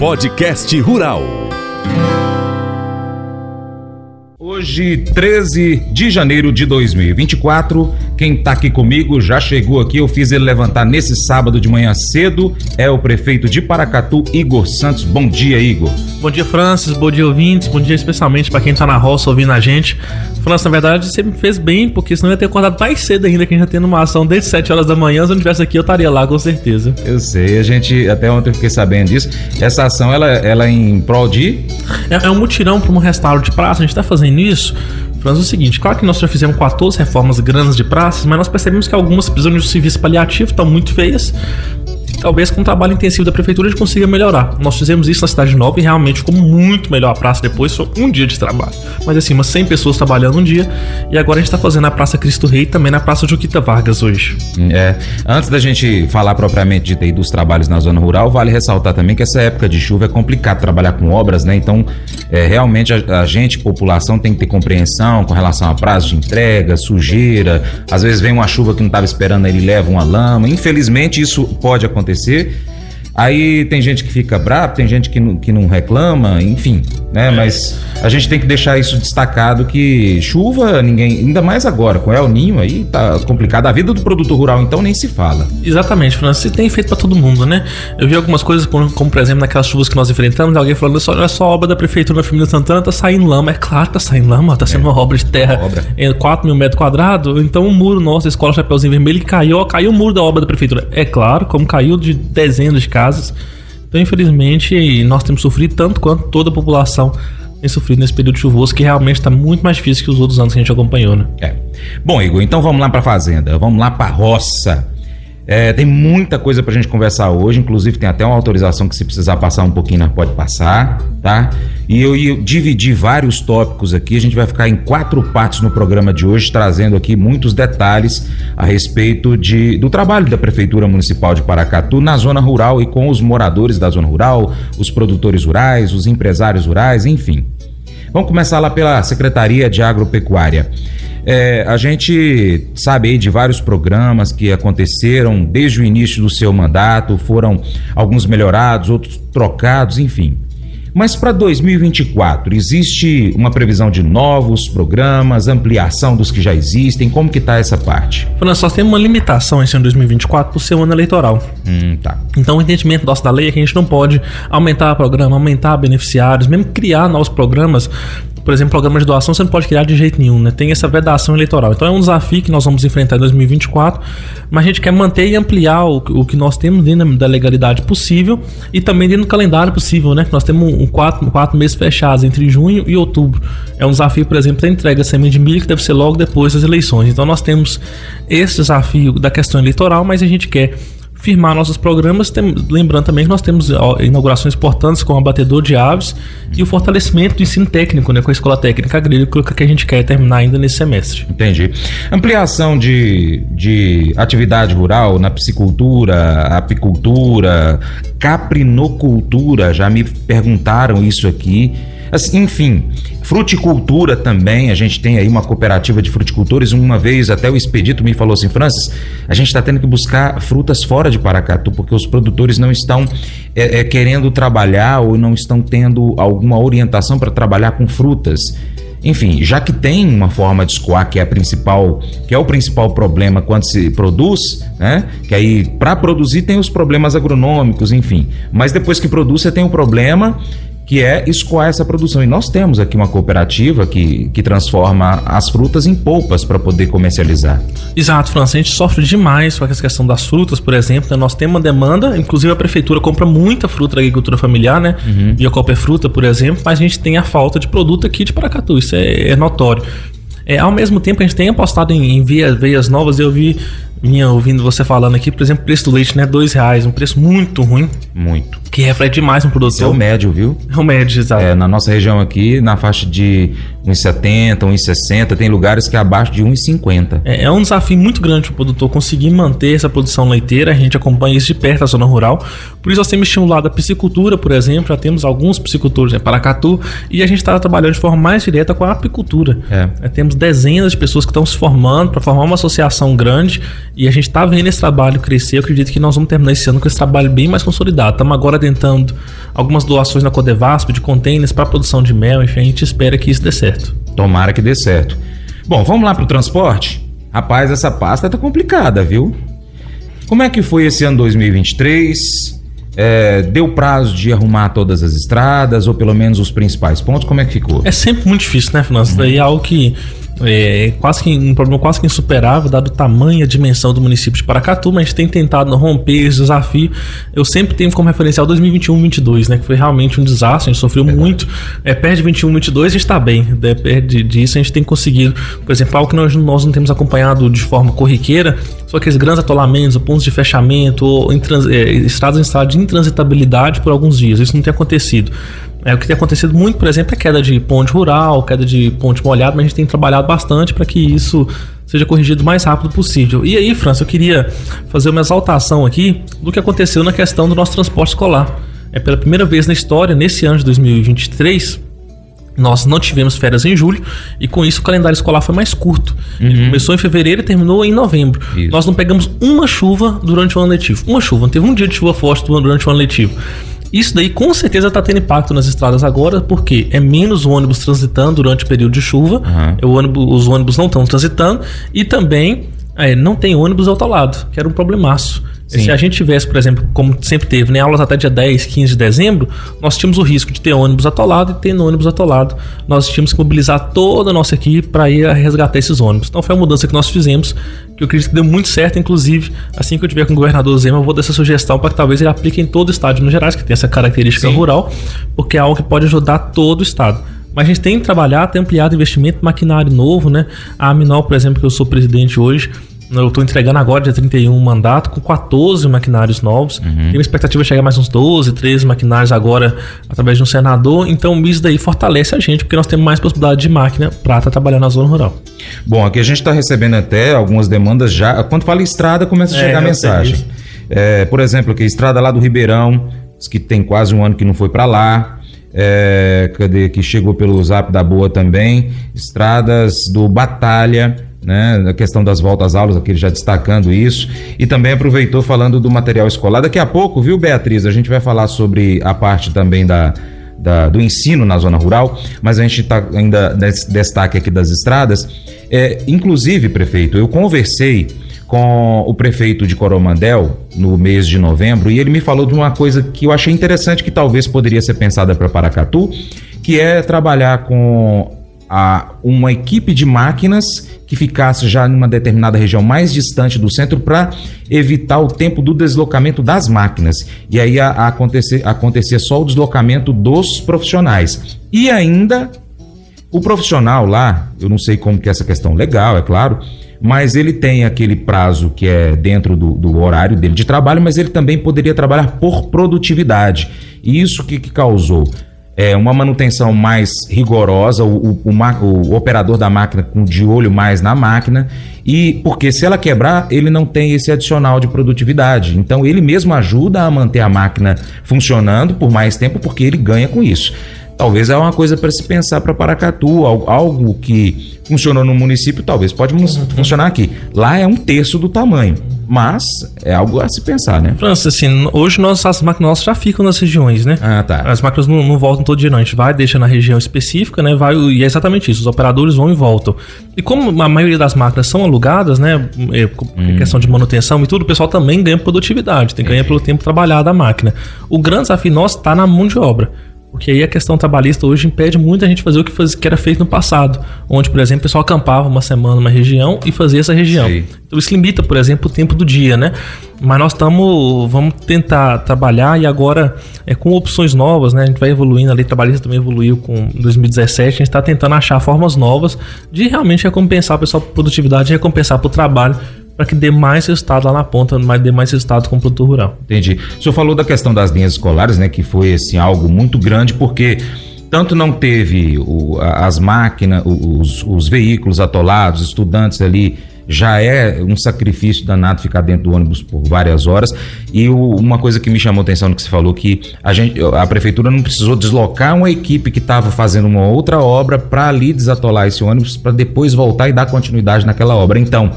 Podcast Rural. Hoje, 13 de janeiro de 2024, quem tá aqui comigo já chegou aqui, eu fiz ele levantar nesse sábado de manhã cedo, é o prefeito de Paracatu, Igor Santos. Bom dia, Igor. Bom dia, Francis, bom dia, ouvintes, bom dia especialmente para quem tá na roça ouvindo a gente. Francis, na verdade, você me fez bem, porque senão eu ia ter acordado mais cedo ainda, que a gente já tem uma ação desde 7 horas da manhã, se eu não estivesse aqui eu estaria lá, com certeza. Eu sei, a gente, até ontem eu fiquei sabendo disso, essa ação, ela, ela é em prol de... É, é um mutirão para um restauro de praça, a gente tá fazendo isso Franz, é o seguinte, claro que nós já fizemos 14 reformas grandes de praças, mas nós percebemos que algumas precisam de serviço paliativo, estão muito feias, talvez com o trabalho intensivo da prefeitura a gente consiga melhorar. Nós fizemos isso na Cidade Nova e realmente ficou muito melhor a praça depois, só um dia de trabalho. Mas assim, umas 100 pessoas trabalhando um dia e agora a gente está fazendo na Praça Cristo Rei e também na Praça Juquita Vargas hoje. É, antes da gente falar propriamente de dos trabalhos na zona rural, vale ressaltar também que essa época de chuva é complicado trabalhar com obras, né? Então, é, realmente a, a gente, população, tem que ter compreensão com relação a prazo de entrega, sujeira, às vezes vem uma chuva que não estava esperando, ele leva uma lama. Infelizmente, isso pode acontecer acontecer. Aí tem gente que fica bravo, tem gente que não, que não reclama, enfim, né? É. Mas a gente tem que deixar isso destacado que chuva, ninguém, ainda mais agora, com El Ninho aí, tá complicado. A vida do produtor rural, então, nem se fala. Exatamente, Francis, tem feito para todo mundo, né? Eu vi algumas coisas, como, como, por exemplo, naquelas chuvas que nós enfrentamos, alguém falando, olha só a obra da prefeitura na família Santana, tá saindo lama. É claro, tá saindo lama, tá sendo é. uma obra de terra obra. em 4 mil metros quadrados. Então o muro nosso, a escola Chapeuzinho Vermelho, caiu, caiu o muro da obra da prefeitura. É claro, como caiu de dezenas de casas. Então, infelizmente, nós temos sofrido tanto quanto toda a população tem sofrido nesse período chuvoso, que realmente está muito mais difícil que os outros anos que a gente acompanhou, né? É. Bom, Igor, então vamos lá para a fazenda, vamos lá para a roça. É, tem muita coisa pra gente conversar hoje, inclusive tem até uma autorização que se precisar passar um pouquinho, pode passar, tá? E eu, eu dividi vários tópicos aqui, a gente vai ficar em quatro partes no programa de hoje, trazendo aqui muitos detalhes a respeito de, do trabalho da Prefeitura Municipal de Paracatu na zona rural e com os moradores da zona rural, os produtores rurais, os empresários rurais, enfim. Vamos começar lá pela Secretaria de Agropecuária. É, a gente sabe aí de vários programas que aconteceram desde o início do seu mandato, foram alguns melhorados, outros trocados, enfim. Mas para 2024, existe uma previsão de novos programas, ampliação dos que já existem? Como que está essa parte? Nós nós temos uma limitação esse ano 2024 por ser um ano eleitoral. Hum, tá. Então o entendimento nosso da lei é que a gente não pode aumentar o programa, aumentar beneficiários, mesmo criar novos programas por exemplo, programa de doação você não pode criar de jeito nenhum, né? Tem essa vedação eleitoral. Então é um desafio que nós vamos enfrentar em 2024, mas a gente quer manter e ampliar o, o que nós temos dentro da legalidade possível e também dentro do calendário possível, né? Nós temos um quatro, quatro meses fechados entre junho e outubro. É um desafio, por exemplo, da entrega da semente de milho que deve ser logo depois das eleições. Então nós temos esse desafio da questão eleitoral, mas a gente quer firmar nossos programas, tem, lembrando também que nós temos inaugurações importantes com o abatedor de aves e o fortalecimento do ensino técnico, né, com a escola técnica agrícola que a gente quer terminar ainda nesse semestre. Entendi. Ampliação de, de atividade rural na piscicultura, apicultura, caprinocultura, já me perguntaram isso aqui. Assim, enfim, fruticultura também, a gente tem aí uma cooperativa de fruticultores. Uma vez até o Expedito me falou assim: Francis, a gente está tendo que buscar frutas fora de Paracatu, porque os produtores não estão é, é, querendo trabalhar ou não estão tendo alguma orientação para trabalhar com frutas. Enfim, já que tem uma forma de escoar que é a principal, que é o principal problema quando se produz, né? Que aí para produzir tem os problemas agronômicos, enfim. Mas depois que produz você tem o problema que é escoar essa produção. E nós temos aqui uma cooperativa que, que transforma as frutas em polpas para poder comercializar. Exato, França. A gente sofre demais com a questão das frutas, por exemplo. Né? Nós temos uma demanda, inclusive a prefeitura compra muita fruta da agricultura familiar, né? Uhum. E a Copa é Fruta, por exemplo, mas a gente tem a falta de produto aqui de Paracatu. Isso é, é notório. É, ao mesmo tempo, a gente tem apostado em, em veias novas. Eu vi vinha ouvindo você falando aqui, por exemplo, o preço do leite, né? Dois reais, um preço muito ruim. Muito. Que reflete demais um produtor. É o médio, viu? É o médio, exato. É, na nossa região aqui, na faixa de 1,70, 1,60, tem lugares que é abaixo de 1,50. É, é um desafio muito grande para o produtor conseguir manter essa produção leiteira. A gente acompanha isso de perto a zona rural. Por isso nós temos estimulado a piscicultura, por exemplo. Já temos alguns piscicultores em Paracatu e a gente está trabalhando de forma mais direta com a apicultura. É. É, temos dezenas de pessoas que estão se formando para formar uma associação grande e a gente está vendo esse trabalho crescer. Eu acredito que nós vamos terminar esse ano com esse trabalho bem mais consolidado. Estamos agora tentando algumas doações na Codevasp de containers para produção de mel. Enfim, a gente espera que isso dê certo certo. Tomara que dê certo. Bom, vamos lá pro transporte? Rapaz, essa pasta tá complicada, viu? Como é que foi esse ano 2023? É, deu prazo de arrumar todas as estradas, ou pelo menos os principais pontos? Como é que ficou? É sempre muito difícil, né, Fernando? Isso daí é algo que é quase que um problema quase que insuperável, dado o tamanho e a dimensão do município de Paracatu, mas a gente tem tentado romper esse desafio. Eu sempre tenho como referencial 2021-22, né? Que foi realmente um desastre, a gente sofreu muito. É, perto de 21-22 a gente está bem. Né, perto disso a gente tem conseguido, por exemplo, algo que nós, nós não temos acompanhado de forma corriqueira, são aqueles grandes atolamentos, pontos de fechamento, ou trans, é, estradas em estado de intransitabilidade por alguns dias. Isso não tem acontecido. É, o que tem acontecido muito, por exemplo, é queda de ponte rural, queda de ponte molhada, mas a gente tem trabalhado bastante para que isso seja corrigido o mais rápido possível. E aí, França, eu queria fazer uma exaltação aqui do que aconteceu na questão do nosso transporte escolar. É pela primeira vez na história, nesse ano de 2023, nós não tivemos férias em julho e com isso o calendário escolar foi mais curto. Uhum. começou em fevereiro e terminou em novembro. Isso. Nós não pegamos uma chuva durante o ano letivo. Uma chuva, não teve um dia de chuva forte durante o ano letivo. Isso daí com certeza está tendo impacto nas estradas agora, porque é menos ônibus transitando durante o período de chuva, uhum. ônibus, os ônibus não estão transitando, e também é, não tem ônibus ao lado, que era um problemaço. Sim. Se a gente tivesse, por exemplo, como sempre teve, né, aulas até dia 10, 15 de dezembro, nós tínhamos o risco de ter ônibus atolado e tendo ônibus atolado, nós tínhamos que mobilizar toda a nossa equipe para ir resgatar esses ônibus. Então foi uma mudança que nós fizemos, que eu acredito que deu muito certo, inclusive, assim que eu tiver com o governador Zema, eu vou dar essa sugestão para que talvez ele aplique em todo o estado de Minas Gerais, que tem essa característica Sim. rural, porque é algo que pode ajudar todo o estado. Mas a gente tem trabalhado, tem ampliado investimento, maquinário novo, né? A Aminol, por exemplo, que eu sou presidente hoje, eu estou entregando agora, dia 31, um mandato com 14 maquinários novos. Uhum. Tem uma expectativa de chegar mais uns 12, 13 maquinários agora através de um senador. Então, isso daí fortalece a gente, porque nós temos mais possibilidade de máquina para estar tá trabalhando na zona rural. Bom, aqui a gente está recebendo até algumas demandas já. Quando fala estrada, começa a é, chegar é, mensagem. É, por exemplo, aqui, estrada lá do Ribeirão, que tem quase um ano que não foi para lá. É, cadê? Que chegou pelo zap da Boa também. Estradas do Batalha né, a questão das voltas às aulas, aqui já destacando isso, e também aproveitou falando do material escolar. Daqui a pouco, viu, Beatriz, a gente vai falar sobre a parte também da, da do ensino na zona rural, mas a gente está ainda nesse destaque aqui das estradas. É, inclusive, prefeito, eu conversei com o prefeito de Coromandel no mês de novembro e ele me falou de uma coisa que eu achei interessante que talvez poderia ser pensada para Paracatu, que é trabalhar com a, uma equipe de máquinas que ficasse já numa determinada região mais distante do centro para evitar o tempo do deslocamento das máquinas. E aí a, a acontecer, acontecia só o deslocamento dos profissionais. E ainda o profissional lá, eu não sei como que é essa questão legal, é claro, mas ele tem aquele prazo que é dentro do, do horário dele de trabalho, mas ele também poderia trabalhar por produtividade. E isso que, que causou? É, uma manutenção mais rigorosa, o, o, o, o, operador da máquina com de olho mais na máquina, e porque se ela quebrar, ele não tem esse adicional de produtividade. Então ele mesmo ajuda a manter a máquina funcionando por mais tempo, porque ele ganha com isso. Talvez é uma coisa para se pensar para Paracatu, algo que funcionou no município, talvez pode uhum. funcionar aqui. Lá é um terço do tamanho. Mas é algo a se pensar, né? França, assim, hoje nós, as máquinas nossas já ficam nas regiões, né? Ah, tá. As máquinas não, não, voltam todo dia, não. A gente vai, deixa na região específica, né? Vai, e é exatamente isso. Os operadores vão e voltam. E como a maioria das máquinas são alugadas, né? É, hum. Questão de manutenção e tudo, o pessoal também ganha produtividade, tem ganha pelo tempo trabalhado da máquina. O grande desafio nosso está na mão de obra. Porque aí a questão trabalhista hoje impede muita gente fazer o que, faz, que era feito no passado, onde, por exemplo, o pessoal acampava uma semana numa região e fazia essa região. Sim. Então isso limita, por exemplo, o tempo do dia, né? Mas nós estamos, vamos tentar trabalhar e agora é com opções novas, né? A gente vai evoluindo, a lei trabalhista também evoluiu com 2017, a gente está tentando achar formas novas de realmente recompensar o pessoal por produtividade, recompensar por trabalho para que dê mais resultado lá na ponta, mas dê mais resultado com o produtor rural. Entendi. O senhor falou da questão das linhas escolares, né, que foi assim algo muito grande porque tanto não teve o, as máquinas, os, os veículos atolados, estudantes ali já é um sacrifício danado ficar dentro do ônibus por várias horas. E o, uma coisa que me chamou a atenção no que você falou, que a, gente, a prefeitura não precisou deslocar uma equipe que estava fazendo uma outra obra para ali desatolar esse ônibus, para depois voltar e dar continuidade naquela obra. Então,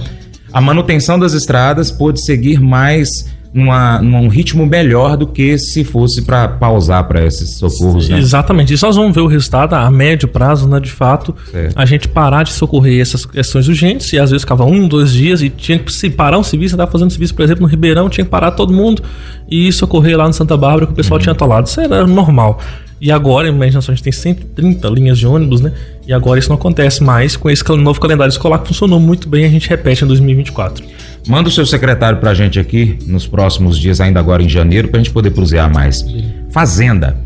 a manutenção das estradas pôde seguir mais numa, num ritmo melhor do que se fosse para pausar para esses socorros. Né? Exatamente. E nós vamos ver o resultado a médio prazo, né? De fato, certo. a gente parar de socorrer essas questões urgentes e às vezes ficava um, dois dias e tinha que se parar um serviço, estava fazendo serviço, por exemplo, no Ribeirão, tinha que parar todo mundo e socorrer lá no Santa Bárbara que o pessoal uhum. tinha atolado. Isso era normal. E agora, imagina só, a gente tem 130 linhas de ônibus, né? E agora isso não acontece mais com esse novo calendário escolar que funcionou muito bem, a gente repete em 2024. Manda o seu secretário pra gente aqui nos próximos dias, ainda agora em janeiro, pra gente poder prosear mais. Fazenda,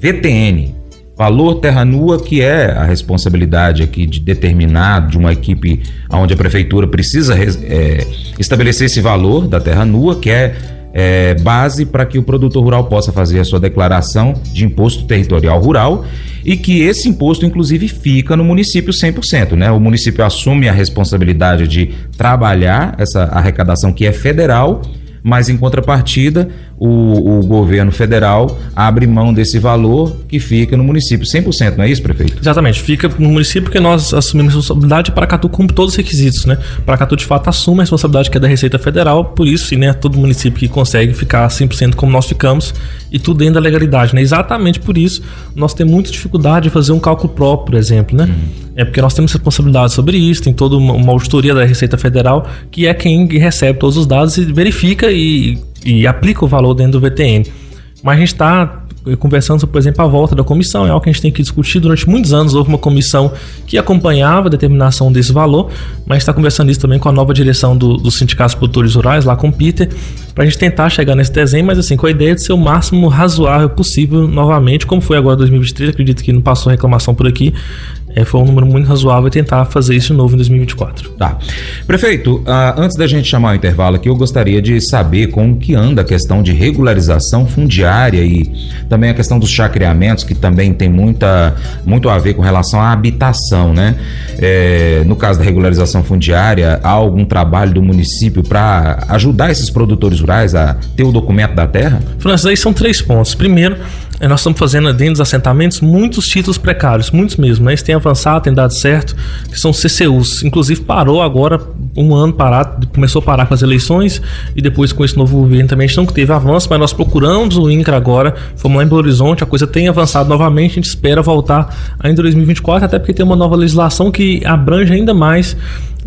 VTN, valor terra nua, que é a responsabilidade aqui de determinar de uma equipe onde a prefeitura precisa é, estabelecer esse valor da terra nua, que é, é base para que o produtor rural possa fazer a sua declaração de imposto territorial rural e que esse imposto, inclusive, fica no município 100%, né? O município assume a responsabilidade de trabalhar essa arrecadação que é federal mas em contrapartida o, o, governo federal abre mão desse valor que fica no município 100%, não é isso, prefeito? Exatamente, fica no município porque nós assumimos a responsabilidade para Paracatu cumpre todos os requisitos, né? Paracatu de fato assume a responsabilidade que é da Receita Federal, por isso, né, todo município que consegue ficar 100% como nós ficamos e tudo dentro da legalidade, né? Exatamente por isso nós temos muita dificuldade de fazer um cálculo próprio, por exemplo, né? Uhum. É porque nós temos responsabilidade sobre isso, tem toda uma, uma auditoria da Receita Federal, que é quem recebe todos os dados e verifica e, e aplica o valor dentro do VTN. Mas a gente está conversando, por exemplo, a volta da comissão, é algo que a gente tem que discutir. Durante muitos anos houve uma comissão que acompanhava a determinação desse valor, mas está conversando isso também com a nova direção do, dos sindicatos produtores rurais, lá com o Peter, para a gente tentar chegar nesse desenho, mas assim, com a ideia de ser o máximo razoável possível novamente, como foi agora 2023, acredito que não passou reclamação por aqui, é, foi um número muito razoável tentar fazer isso de novo em 2024. Tá. Prefeito, uh, antes da gente chamar o intervalo aqui, eu gostaria de saber como que anda a questão de regularização fundiária e também a questão dos chacreamentos, que também tem muita, muito a ver com relação à habitação, né? É, no caso da regularização fundiária, há algum trabalho do município para ajudar esses produtores rurais a ter o documento da terra? Francis, aí são três pontos. Primeiro, nós estamos fazendo dentro dos assentamentos muitos títulos precários, muitos mesmo, né? Isso tem avançado, tem dado certo, que são CCUs. Inclusive parou agora, um ano parado, começou a parar com as eleições e depois com esse novo governo também a gente não teve avanço, mas nós procuramos o INCRA agora, fomos lá em Belo Horizonte, a coisa tem avançado novamente, a gente espera voltar ainda em 2024, até porque tem uma nova legislação que abrange ainda mais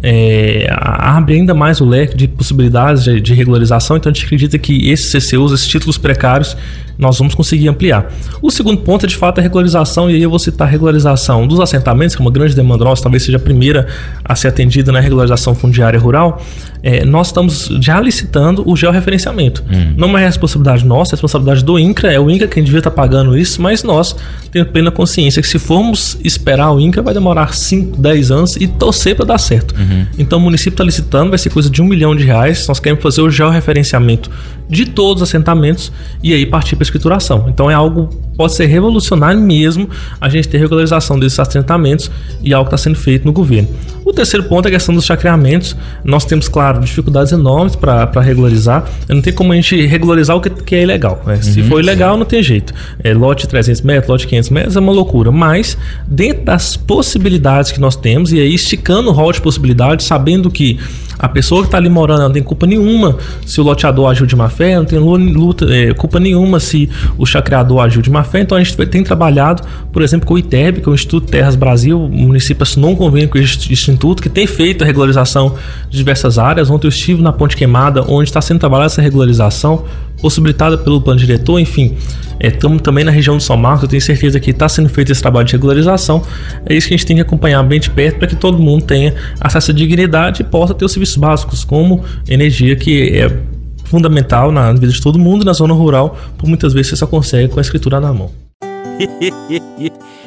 é, abre ainda mais o leque de possibilidades de, de, regularização, então a gente acredita que esses CCUs, esses títulos precários, nós vamos conseguir ampliar. O segundo ponto é de fato a regularização, e aí eu vou citar a regularização dos assentamentos, que é uma grande demanda nossa, talvez seja a primeira a ser atendida na regularização fundiária rural. É, nós estamos já licitando o georreferenciamento. Hum. Não é responsabilidade nossa, é responsabilidade do INCRA, é o INCRA quem devia estar pagando isso, mas nós temos plena consciência que se formos esperar o INCRA vai demorar 5, 10 anos e torcer para dar certo. Uhum. Então o município está licitando, vai ser coisa de um milhão de reais. Nós queremos fazer o georreferenciamento de todos os assentamentos e aí partir para a escrituração. Então é algo pode ser revolucionário mesmo a gente ter regularização desses assentamentos e algo está sendo feito no governo. Terceiro ponto é a questão dos chacreamentos. Nós temos, claro, dificuldades enormes para regularizar. Não tem como a gente regularizar o que, que é ilegal. Né? Se uhum, for ilegal, sim. não tem jeito. É, lote 300 metros, lote 500 metros é uma loucura. Mas, dentro das possibilidades que nós temos, e aí esticando o rol de possibilidades, sabendo que a pessoa que está ali morando não tem culpa nenhuma se o loteador agiu de má fé, não tem luta, é, culpa nenhuma se o chacreador agiu de má fé. Então a gente tem trabalhado, por exemplo, com o ITEB, que é o Instituto Terras Brasil. O município assinou um convênio com esse instituto que tem feito a regularização de diversas áreas. Ontem eu estive na Ponte Queimada, onde está sendo trabalhada essa regularização, possibilitada pelo plano diretor, enfim. Estamos é, também na região do São Marcos, eu tenho certeza que está sendo feito esse trabalho de regularização. É isso que a gente tem que acompanhar bem de perto para que todo mundo tenha acesso à dignidade e possa ter os serviços básicos, como energia, que é fundamental na vida de todo mundo, na zona rural, por muitas vezes você só consegue com a escritura na mão.